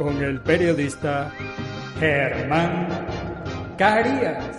con el periodista Germán Carías.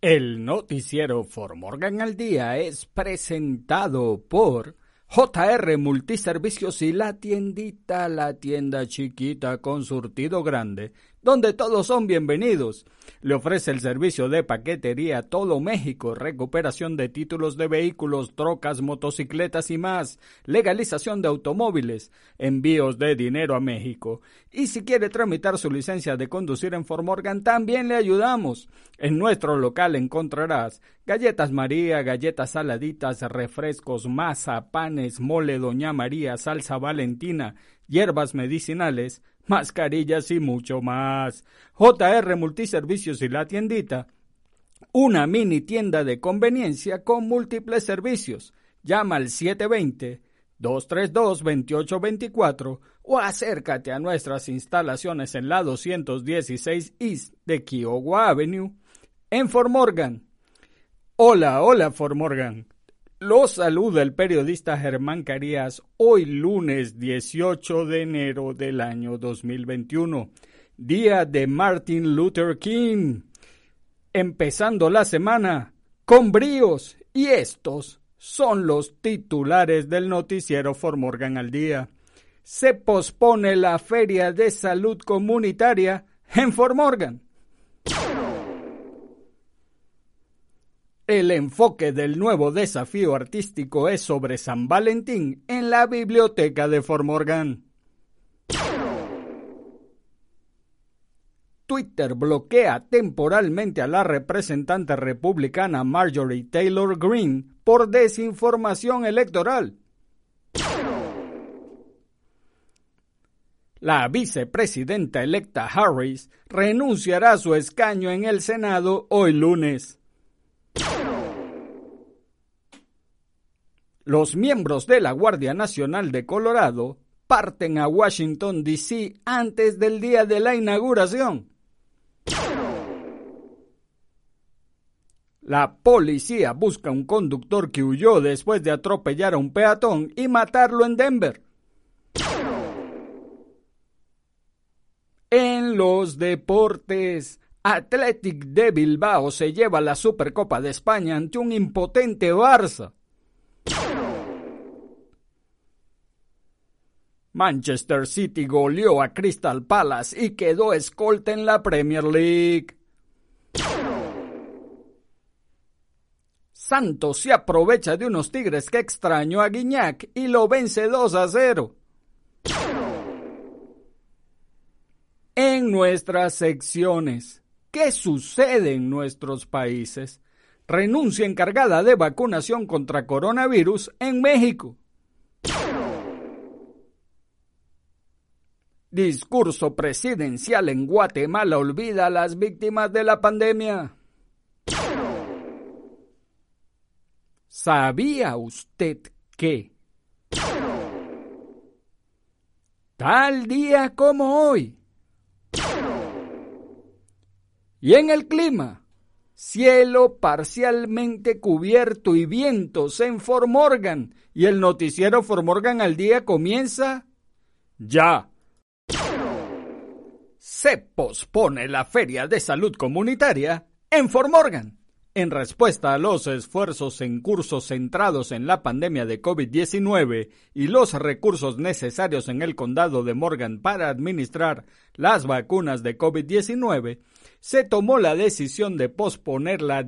El noticiero For Morgan al Día es presentado por JR Multiservicios y la tiendita, la tienda chiquita con surtido grande, donde todos son bienvenidos. Le ofrece el servicio de paquetería todo México, recuperación de títulos de vehículos, trocas, motocicletas y más, legalización de automóviles, envíos de dinero a México. Y si quiere tramitar su licencia de conducir en Formorgan, también le ayudamos. En nuestro local encontrarás galletas María, galletas saladitas, refrescos, masa, panes, mole Doña María, salsa Valentina, hierbas medicinales, mascarillas y mucho más. JR Multiservicios y la tiendita. Una mini tienda de conveniencia con múltiples servicios. Llama al 720-232-2824 o acércate a nuestras instalaciones en la 216 East de Kiowa Avenue en Fort Morgan. Hola, hola Fort Morgan. Los saluda el periodista Germán Carías hoy lunes 18 de enero del año 2021, día de Martin Luther King. Empezando la semana con bríos y estos son los titulares del noticiero Formorgan al día. Se pospone la feria de salud comunitaria en Formorgan. El enfoque del nuevo desafío artístico es sobre San Valentín en la biblioteca de Formorgan. Twitter bloquea temporalmente a la representante republicana Marjorie Taylor Greene por desinformación electoral. La vicepresidenta electa Harris renunciará a su escaño en el Senado hoy lunes. Los miembros de la Guardia Nacional de Colorado parten a Washington, D.C. antes del día de la inauguración. La policía busca un conductor que huyó después de atropellar a un peatón y matarlo en Denver. En los deportes, Athletic de Bilbao se lleva la Supercopa de España ante un impotente Barça. Manchester City goleó a Crystal Palace y quedó escolta en la Premier League. Santos se aprovecha de unos Tigres que extrañó a Guiñac y lo vence 2 a 0. En nuestras secciones, ¿qué sucede en nuestros países? Renuncia encargada de vacunación contra coronavirus en México. Discurso presidencial en Guatemala olvida a las víctimas de la pandemia. ¿Sabía usted que tal día como hoy y en el clima, cielo parcialmente cubierto y vientos en Formorgan y el noticiero Formorgan al día comienza ya. Se pospone la Feria de Salud Comunitaria en Formorgan en respuesta a los esfuerzos en curso centrados en la pandemia de COVID-19 y los recursos necesarios en el condado de Morgan para administrar las vacunas de COVID-19, se tomó la decisión de posponer la,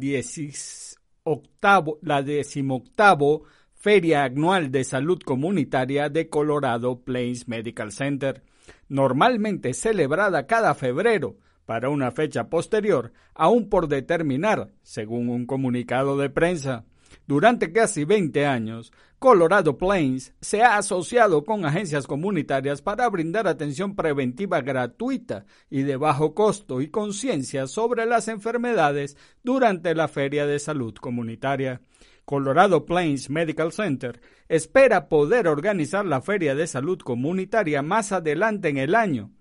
la decimoctavo Feria Anual de Salud Comunitaria de Colorado Plains Medical Center, normalmente celebrada cada febrero, para una fecha posterior, aún por determinar, según un comunicado de prensa. Durante casi 20 años, Colorado Plains se ha asociado con agencias comunitarias para brindar atención preventiva gratuita y de bajo costo y conciencia sobre las enfermedades durante la Feria de Salud Comunitaria. Colorado Plains Medical Center espera poder organizar la Feria de Salud Comunitaria más adelante en el año,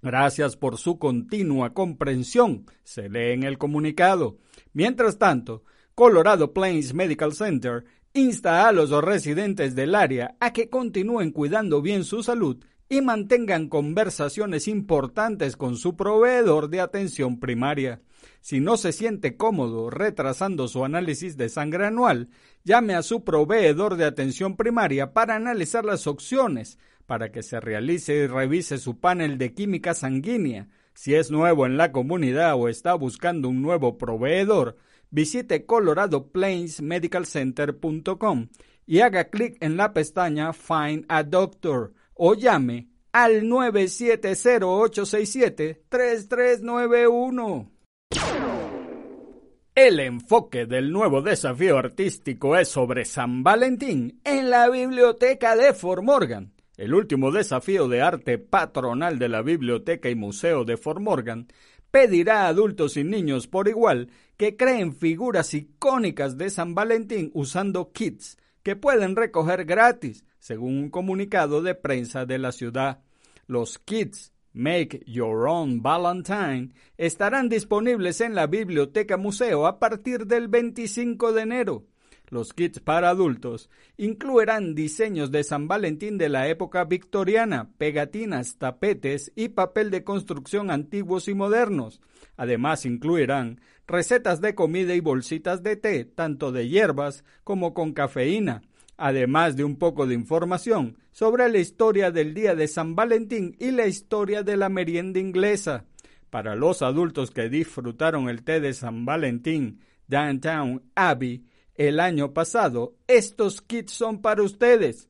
Gracias por su continua comprensión, se lee en el comunicado. Mientras tanto, Colorado Plains Medical Center insta a los residentes del área a que continúen cuidando bien su salud y mantengan conversaciones importantes con su proveedor de atención primaria. Si no se siente cómodo retrasando su análisis de sangre anual, llame a su proveedor de atención primaria para analizar las opciones para que se realice y revise su panel de química sanguínea. Si es nuevo en la comunidad o está buscando un nuevo proveedor, visite coloradoplainsmedicalcenter.com y haga clic en la pestaña Find a Doctor o llame al 970-867-3391. El enfoque del nuevo desafío artístico es sobre San Valentín en la biblioteca de Fort Morgan. El último desafío de arte patronal de la Biblioteca y Museo de Fort Morgan pedirá a adultos y niños por igual que creen figuras icónicas de San Valentín usando kits que pueden recoger gratis, según un comunicado de prensa de la ciudad. Los kits Make Your Own Valentine estarán disponibles en la Biblioteca Museo a partir del 25 de enero. Los kits para adultos incluirán diseños de San Valentín de la época victoriana, pegatinas, tapetes y papel de construcción antiguos y modernos. Además incluirán recetas de comida y bolsitas de té, tanto de hierbas como con cafeína, además de un poco de información sobre la historia del día de San Valentín y la historia de la merienda inglesa. Para los adultos que disfrutaron el té de San Valentín, Downtown Abbey el año pasado. Estos kits son para ustedes.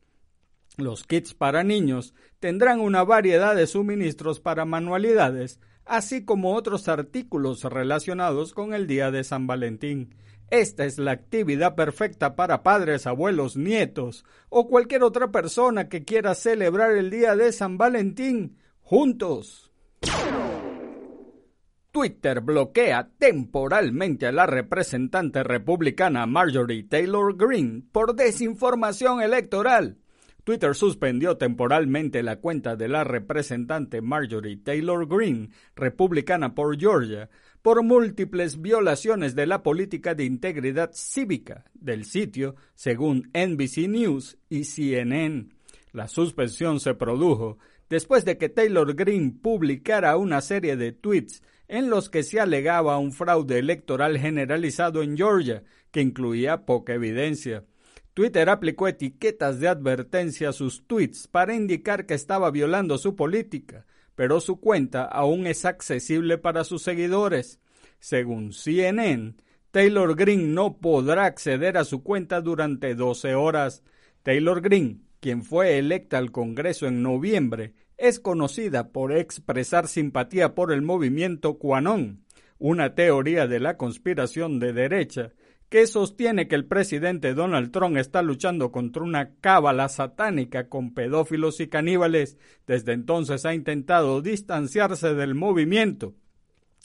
Los kits para niños tendrán una variedad de suministros para manualidades, así como otros artículos relacionados con el Día de San Valentín. Esta es la actividad perfecta para padres, abuelos, nietos o cualquier otra persona que quiera celebrar el Día de San Valentín juntos. Twitter bloquea temporalmente a la representante republicana Marjorie Taylor Greene por desinformación electoral. Twitter suspendió temporalmente la cuenta de la representante Marjorie Taylor Greene, republicana por Georgia, por múltiples violaciones de la política de integridad cívica del sitio, según NBC News y CNN. La suspensión se produjo después de que Taylor Greene publicara una serie de tweets en los que se alegaba un fraude electoral generalizado en Georgia, que incluía poca evidencia. Twitter aplicó etiquetas de advertencia a sus tweets para indicar que estaba violando su política, pero su cuenta aún es accesible para sus seguidores. Según CNN, Taylor Green no podrá acceder a su cuenta durante 12 horas. Taylor Green, quien fue electa al Congreso en noviembre, es conocida por expresar simpatía por el movimiento QAnon, una teoría de la conspiración de derecha que sostiene que el presidente Donald Trump está luchando contra una cábala satánica con pedófilos y caníbales. Desde entonces ha intentado distanciarse del movimiento.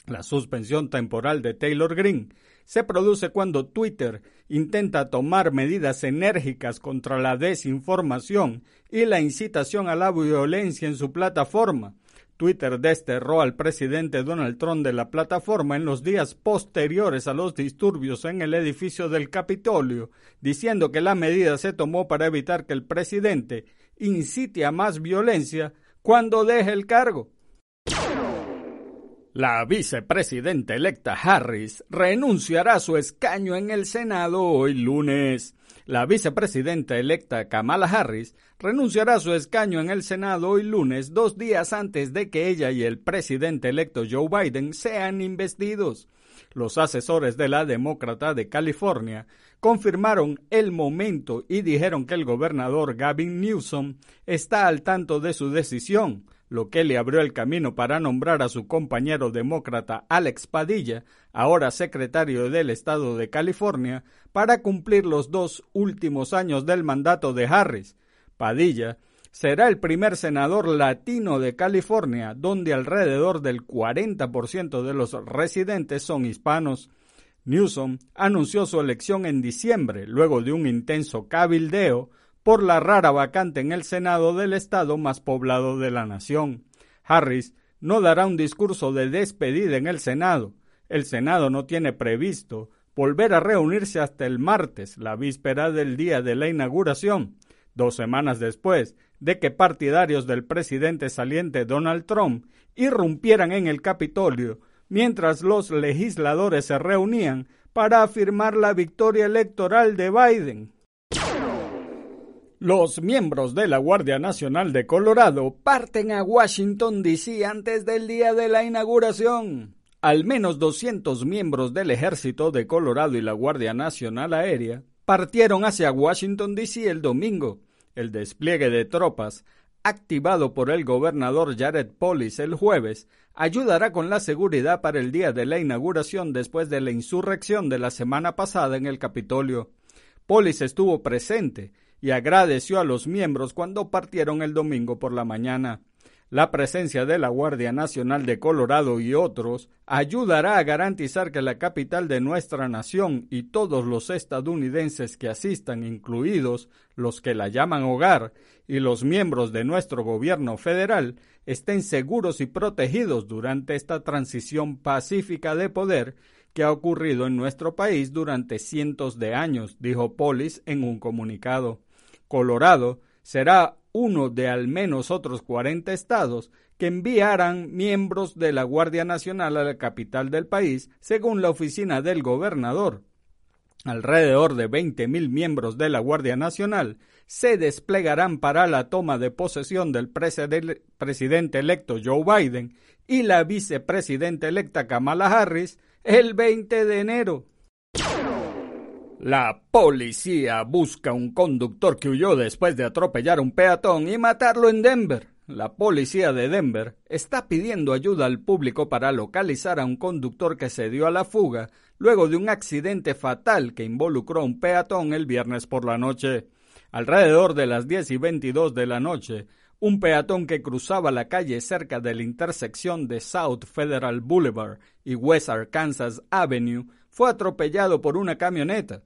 La suspensión temporal de Taylor Green se produce cuando Twitter intenta tomar medidas enérgicas contra la desinformación y la incitación a la violencia en su plataforma. Twitter desterró al presidente Donald Trump de la plataforma en los días posteriores a los disturbios en el edificio del Capitolio, diciendo que la medida se tomó para evitar que el presidente incite a más violencia cuando deje el cargo. La vicepresidenta electa Harris renunciará a su escaño en el Senado hoy lunes. La vicepresidenta electa Kamala Harris renunciará a su escaño en el Senado hoy lunes, dos días antes de que ella y el presidente electo Joe Biden sean investidos. Los asesores de la demócrata de California confirmaron el momento y dijeron que el gobernador Gavin Newsom está al tanto de su decisión lo que le abrió el camino para nombrar a su compañero demócrata Alex Padilla, ahora secretario del Estado de California, para cumplir los dos últimos años del mandato de Harris. Padilla será el primer senador latino de California, donde alrededor del 40% de los residentes son hispanos. Newsom anunció su elección en diciembre, luego de un intenso cabildeo por la rara vacante en el Senado del estado más poblado de la nación. Harris no dará un discurso de despedida en el Senado. El Senado no tiene previsto volver a reunirse hasta el martes, la víspera del día de la inauguración, dos semanas después de que partidarios del presidente saliente Donald Trump irrumpieran en el Capitolio mientras los legisladores se reunían para afirmar la victoria electoral de Biden. Los miembros de la Guardia Nacional de Colorado parten a Washington, D.C. antes del día de la inauguración. Al menos 200 miembros del Ejército de Colorado y la Guardia Nacional Aérea partieron hacia Washington, D.C. el domingo. El despliegue de tropas, activado por el gobernador Jared Polis el jueves, ayudará con la seguridad para el día de la inauguración después de la insurrección de la semana pasada en el Capitolio. Polis estuvo presente y agradeció a los miembros cuando partieron el domingo por la mañana. La presencia de la Guardia Nacional de Colorado y otros ayudará a garantizar que la capital de nuestra nación y todos los estadounidenses que asistan, incluidos los que la llaman hogar y los miembros de nuestro gobierno federal, estén seguros y protegidos durante esta transición pacífica de poder que ha ocurrido en nuestro país durante cientos de años, dijo Polis en un comunicado. Colorado será uno de al menos otros 40 estados que enviarán miembros de la Guardia Nacional a la capital del país, según la oficina del gobernador. Alrededor de 20.000 miembros de la Guardia Nacional se desplegarán para la toma de posesión del presidente electo Joe Biden y la vicepresidenta electa Kamala Harris el 20 de enero. La policía busca un conductor que huyó después de atropellar un peatón y matarlo en Denver. La policía de Denver está pidiendo ayuda al público para localizar a un conductor que se dio a la fuga luego de un accidente fatal que involucró a un peatón el viernes por la noche. Alrededor de las 10 y 22 de la noche, un peatón que cruzaba la calle cerca de la intersección de South Federal Boulevard y West Arkansas Avenue fue atropellado por una camioneta.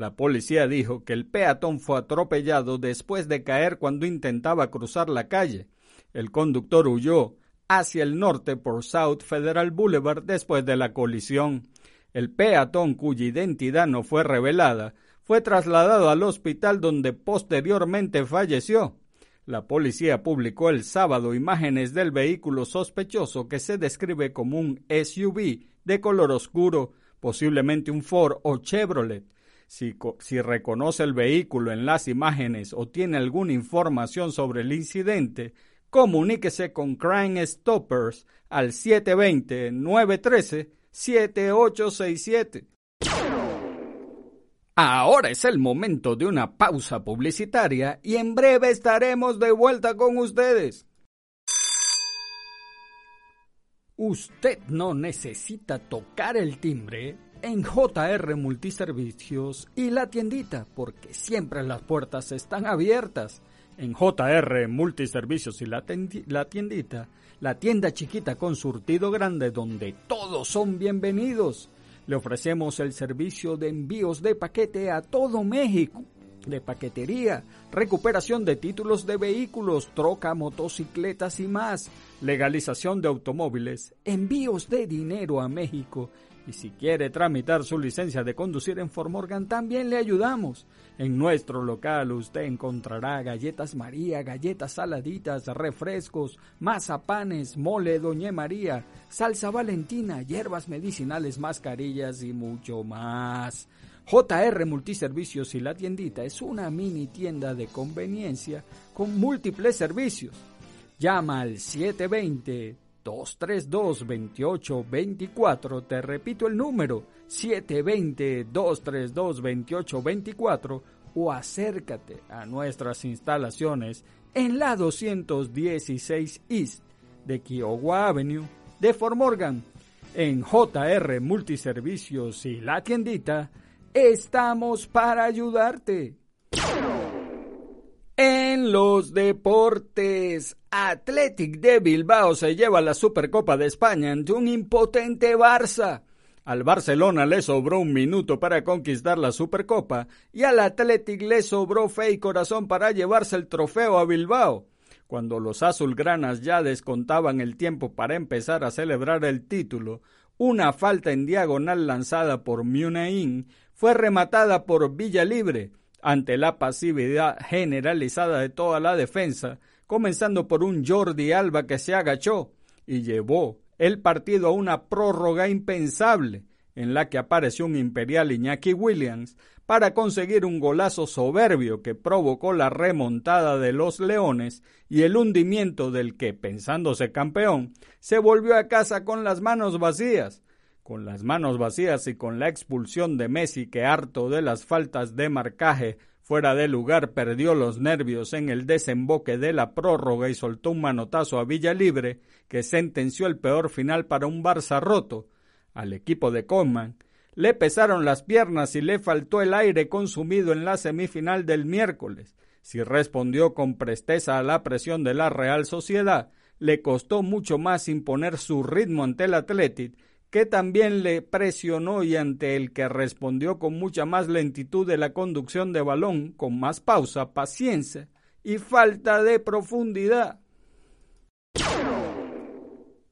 La policía dijo que el peatón fue atropellado después de caer cuando intentaba cruzar la calle. El conductor huyó hacia el norte por South Federal Boulevard después de la colisión. El peatón, cuya identidad no fue revelada, fue trasladado al hospital donde posteriormente falleció. La policía publicó el sábado imágenes del vehículo sospechoso que se describe como un SUV de color oscuro posiblemente un Ford o Chevrolet. Si, reconoce el vehículo en las imágenes o tiene alguna información sobre el incidente, comuníquese con Crime Stoppers al 720-913-7867. Ahora es el momento de una pausa publicitaria y en breve estaremos de vuelta con ustedes. Usted no necesita tocar el timbre en JR Multiservicios y la tiendita, porque siempre las puertas están abiertas. En JR Multiservicios y la, la tiendita, la tienda chiquita con surtido grande donde todos son bienvenidos. Le ofrecemos el servicio de envíos de paquete a todo México de paquetería, recuperación de títulos de vehículos, troca, motocicletas y más, legalización de automóviles, envíos de dinero a México. Y si quiere tramitar su licencia de conducir en Formorgan, también le ayudamos. En nuestro local usted encontrará galletas María, galletas saladitas, refrescos, mazapanes, mole Doña María, salsa valentina, hierbas medicinales, mascarillas y mucho más. JR Multiservicios y la tiendita es una mini tienda de conveniencia con múltiples servicios. Llama al 720-232-2824, te repito el número, 720-232-2824 o acércate a nuestras instalaciones en la 216 East de Kiowa Avenue de Fort Morgan. En JR Multiservicios y la tiendita Estamos para ayudarte. En los deportes, Athletic de Bilbao se lleva la Supercopa de España ante un impotente Barça. Al Barcelona le sobró un minuto para conquistar la Supercopa y al Athletic le sobró fe y corazón para llevarse el trofeo a Bilbao. Cuando los azulgranas ya descontaban el tiempo para empezar a celebrar el título, una falta en diagonal lanzada por Munain fue rematada por Villa Libre ante la pasividad generalizada de toda la defensa, comenzando por un Jordi Alba que se agachó y llevó el partido a una prórroga impensable en la que apareció un imperial Iñaki Williams para conseguir un golazo soberbio que provocó la remontada de los Leones y el hundimiento del que, pensándose campeón, se volvió a casa con las manos vacías, con las manos vacías y con la expulsión de Messi que harto de las faltas de marcaje fuera de lugar perdió los nervios en el desemboque de la prórroga y soltó un manotazo a Villa Libre que sentenció el peor final para un Barça roto. Al equipo de Coman le pesaron las piernas y le faltó el aire consumido en la semifinal del miércoles. Si respondió con presteza a la presión de la Real Sociedad, le costó mucho más imponer su ritmo ante el Athletic que también le presionó y ante el que respondió con mucha más lentitud de la conducción de balón, con más pausa, paciencia y falta de profundidad.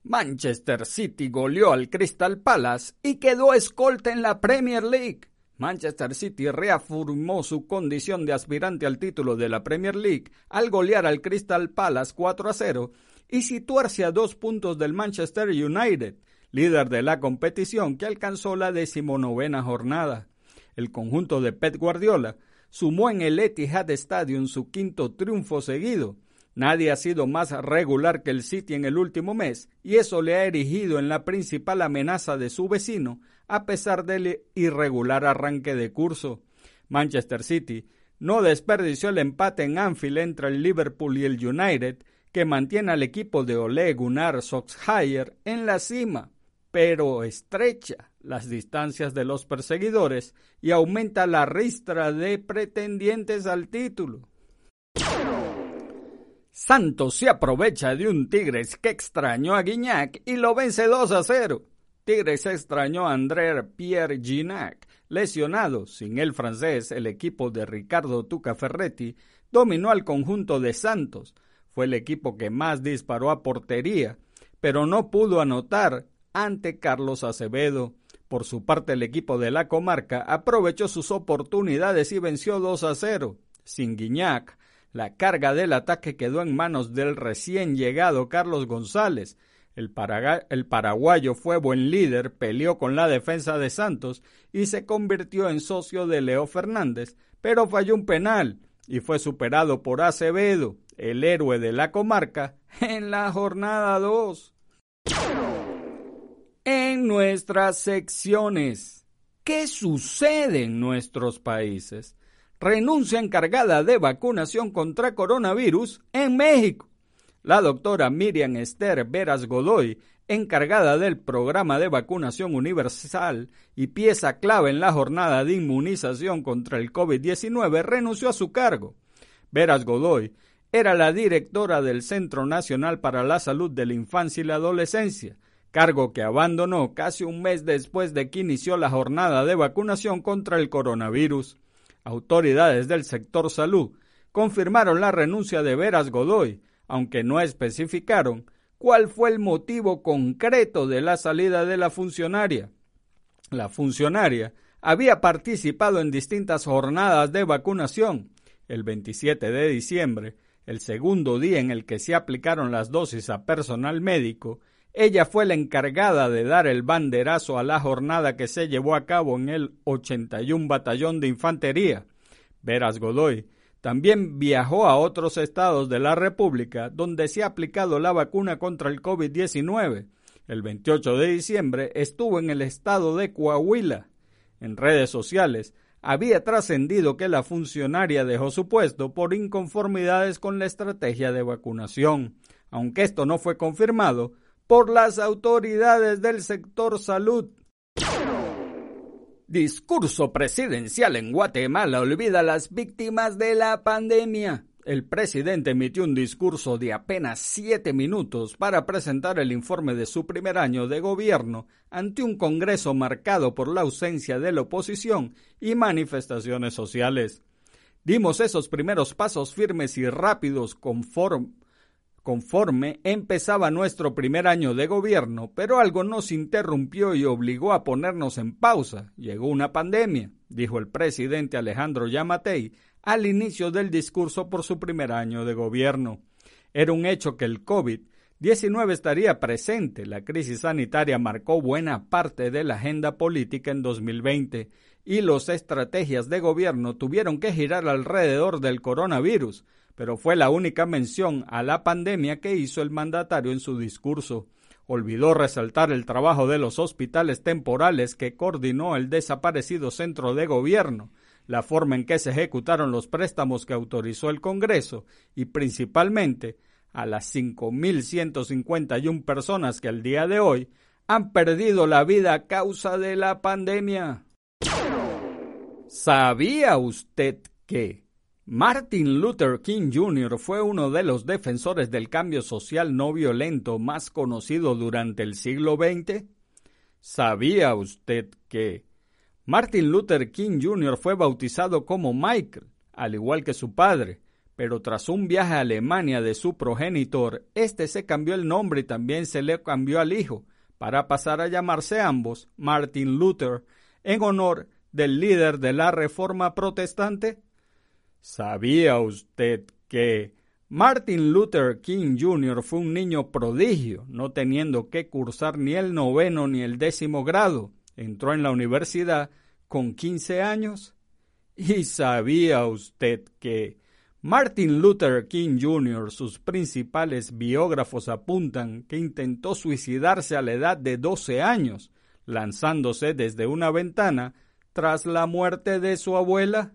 Manchester City goleó al Crystal Palace y quedó escolta en la Premier League. Manchester City reafirmó su condición de aspirante al título de la Premier League al golear al Crystal Palace 4 a 0 y situarse a dos puntos del Manchester United, líder de la competición que alcanzó la decimonovena jornada. El conjunto de Pep Guardiola sumó en el Etihad Stadium su quinto triunfo seguido. Nadie ha sido más regular que el City en el último mes y eso le ha erigido en la principal amenaza de su vecino a pesar del irregular arranque de curso. Manchester City no desperdició el empate en Anfield entre el Liverpool y el United, que mantiene al equipo de Ole Gunnar Solskjaer en la cima pero estrecha las distancias de los perseguidores y aumenta la ristra de pretendientes al título. Santos se aprovecha de un Tigres que extrañó a Guignac y lo vence 2 a 0. Tigres extrañó a André Pierre Gignac. Lesionado, sin el francés, el equipo de Ricardo Tuca Ferretti dominó al conjunto de Santos. Fue el equipo que más disparó a portería, pero no pudo anotar ante Carlos Acevedo. Por su parte, el equipo de la comarca aprovechó sus oportunidades y venció 2 a 0. Sin Guiñac, la carga del ataque quedó en manos del recién llegado Carlos González. El, el, paraguayo fue buen líder, peleó con la defensa de Santos y se convirtió en socio de Leo Fernández, pero falló un penal y fue superado por Acevedo, el héroe de la comarca, en la jornada 2 en nuestras secciones. ¿Qué sucede en nuestros países? Renuncia encargada de vacunación contra coronavirus en México. La doctora Miriam Esther Veras Godoy, encargada del programa de vacunación universal y pieza clave en la jornada de inmunización contra el COVID-19, renunció a su cargo. Veras Godoy era la directora del Centro Nacional para la Salud de la Infancia y la Adolescencia, cargo que abandonó casi un mes después de que inició la jornada de vacunación contra el coronavirus. Autoridades del sector salud confirmaron la renuncia de Veras Godoy, aunque no especificaron cuál fue el motivo concreto de la salida de la funcionaria. La funcionaria había participado en distintas jornadas de vacunación. El 27 de diciembre, el segundo día en el que se aplicaron las dosis a personal médico, ella fue la encargada de dar el banderazo a la jornada que se llevó a cabo en el 81 Batallón de Infantería. Veras Godoy también viajó a otros estados de la República donde se ha aplicado la vacuna contra el COVID-19. El 28 de diciembre estuvo en el estado de Coahuila. En redes sociales había trascendido que la funcionaria dejó su puesto por inconformidades con la estrategia de vacunación. Aunque esto no fue confirmado por las autoridades del sector salud. Discurso presidencial en Guatemala olvida a las víctimas de la pandemia. El presidente emitió un discurso de apenas siete minutos para presentar el informe de su primer año de gobierno ante un Congreso marcado por la ausencia de la oposición y manifestaciones sociales. Dimos esos primeros pasos firmes y rápidos conforme conforme empezaba nuestro primer año de gobierno, pero algo nos interrumpió y obligó a ponernos en pausa. Llegó una pandemia, dijo el presidente Alejandro Yamatei al inicio del discurso por su primer año de gobierno. Era un hecho que el COVID-19 estaría presente. La crisis sanitaria marcó buena parte de la agenda política en 2020 y las estrategias de gobierno tuvieron que girar alrededor del coronavirus pero fue la única mención a la pandemia que hizo el mandatario en su discurso. Olvidó resaltar el trabajo de los hospitales temporales que coordinó el desaparecido centro de gobierno, la forma en que se ejecutaron los préstamos que autorizó el Congreso y principalmente a las 5.151 personas que al día de hoy han perdido la vida a causa de la pandemia. ¿Sabía usted que Martin Luther King Jr. fue uno de los defensores del cambio social no violento más conocido durante el siglo XX. ¿Sabía usted que Martin Luther King Jr. fue bautizado como Michael, al igual que su padre, pero tras un viaje a Alemania de su progenitor, este se cambió el nombre y también se le cambió al hijo, para pasar a llamarse ambos Martin Luther, en honor del líder de la Reforma Protestante? ¿Sabía usted que Martin Luther King Jr. fue un niño prodigio, no teniendo que cursar ni el noveno ni el décimo grado? Entró en la universidad con 15 años. ¿Y sabía usted que Martin Luther King Jr., sus principales biógrafos apuntan que intentó suicidarse a la edad de 12 años, lanzándose desde una ventana tras la muerte de su abuela?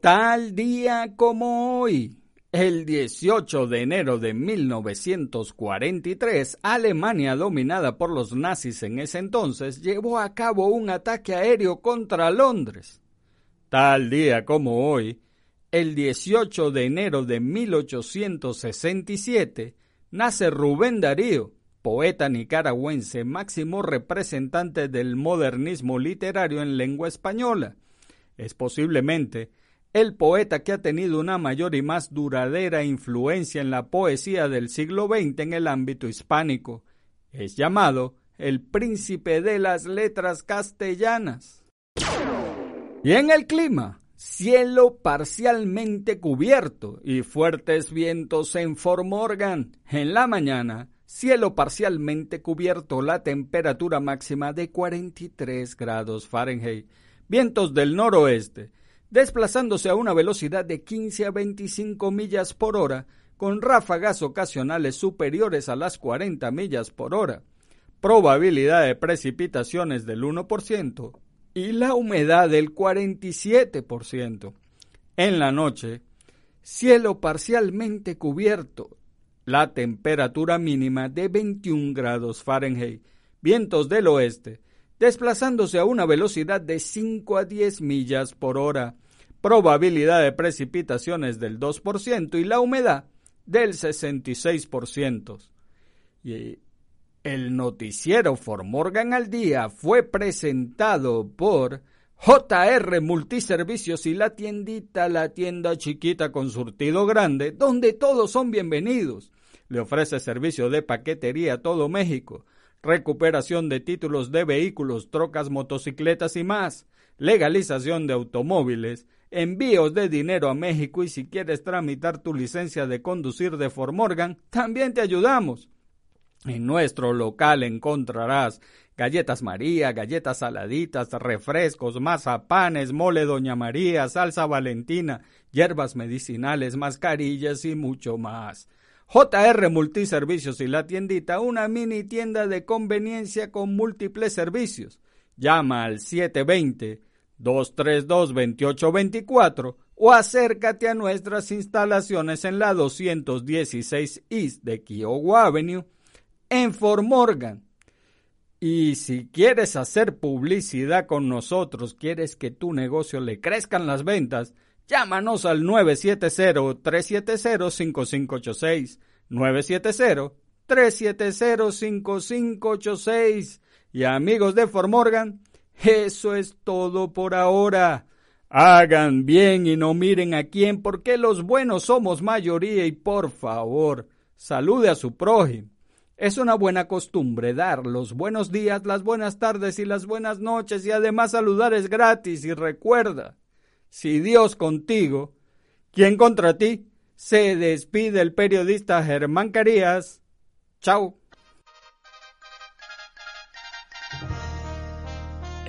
Tal día como hoy, el 18 de enero de 1943, Alemania, dominada por los nazis en ese entonces, llevó a cabo un ataque aéreo contra Londres. Tal día como hoy, el 18 de enero de 1867, nace Rubén Darío, poeta nicaragüense máximo representante del modernismo literario en lengua española. Es posiblemente el poeta que ha tenido una mayor y más duradera influencia en la poesía del siglo XX en el ámbito hispánico. Es llamado el príncipe de las letras castellanas. Y en el clima, cielo parcialmente cubierto y fuertes vientos en Fort Morgan. En la mañana, cielo parcialmente cubierto, la temperatura máxima de 43 grados Fahrenheit. Vientos del noroeste desplazándose a una velocidad de 15 a 25 millas por hora, con ráfagas ocasionales superiores a las 40 millas por hora, probabilidad de precipitaciones del 1% y la humedad del 47%. En la noche, cielo parcialmente cubierto, la temperatura mínima de 21 grados Fahrenheit, vientos del oeste, desplazándose a una velocidad de 5 a 10 millas por hora, probabilidad de precipitaciones del 2% y la humedad del 66%. Y el noticiero Formorgan al Día fue presentado por JR Multiservicios y la tiendita, la tienda chiquita con surtido grande, donde todos son bienvenidos. Le ofrece servicio de paquetería a todo México, recuperación de títulos de vehículos, trocas, motocicletas y más, legalización de automóviles, envíos de dinero a México y si quieres tramitar tu licencia de conducir de Formorgan, también te ayudamos. En nuestro local encontrarás galletas María, galletas saladitas, refrescos, mazapanes, mole Doña María, salsa Valentina, hierbas medicinales, mascarillas y mucho más. JR Multiservicios y la tiendita, una mini tienda de conveniencia con múltiples servicios. Llama al 720-232-2824 o acércate a nuestras instalaciones en la 216 East de Kiowa Avenue en Fort Morgan. Y si quieres hacer publicidad con nosotros, quieres que tu negocio le crezcan las ventas, llámanos al 970-370-5586. 970-370-5586. Y amigos de Fort Morgan, eso es todo por ahora. Hagan bien y no miren a quién, porque los buenos somos mayoría y por favor, salude a su prójimo. Es una buena costumbre dar los buenos días, las buenas tardes y las buenas noches y además saludar es gratis y recuerda, si Dios contigo, ¿quién contra ti? Se despide el periodista Germán Carías. Chao.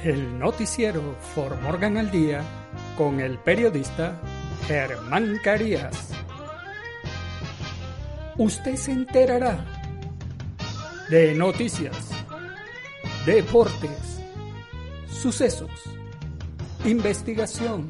El noticiero For Morgan al Día con el periodista Germán Carías. Usted se enterará de noticias, deportes, sucesos, investigación,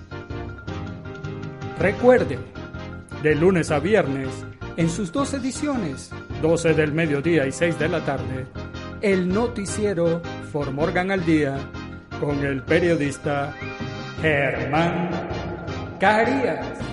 Recuerde, de lunes a viernes, en sus dos ediciones, 12 del mediodía y 6 de la tarde, el noticiero For Morgan al Día con el periodista Germán Carías.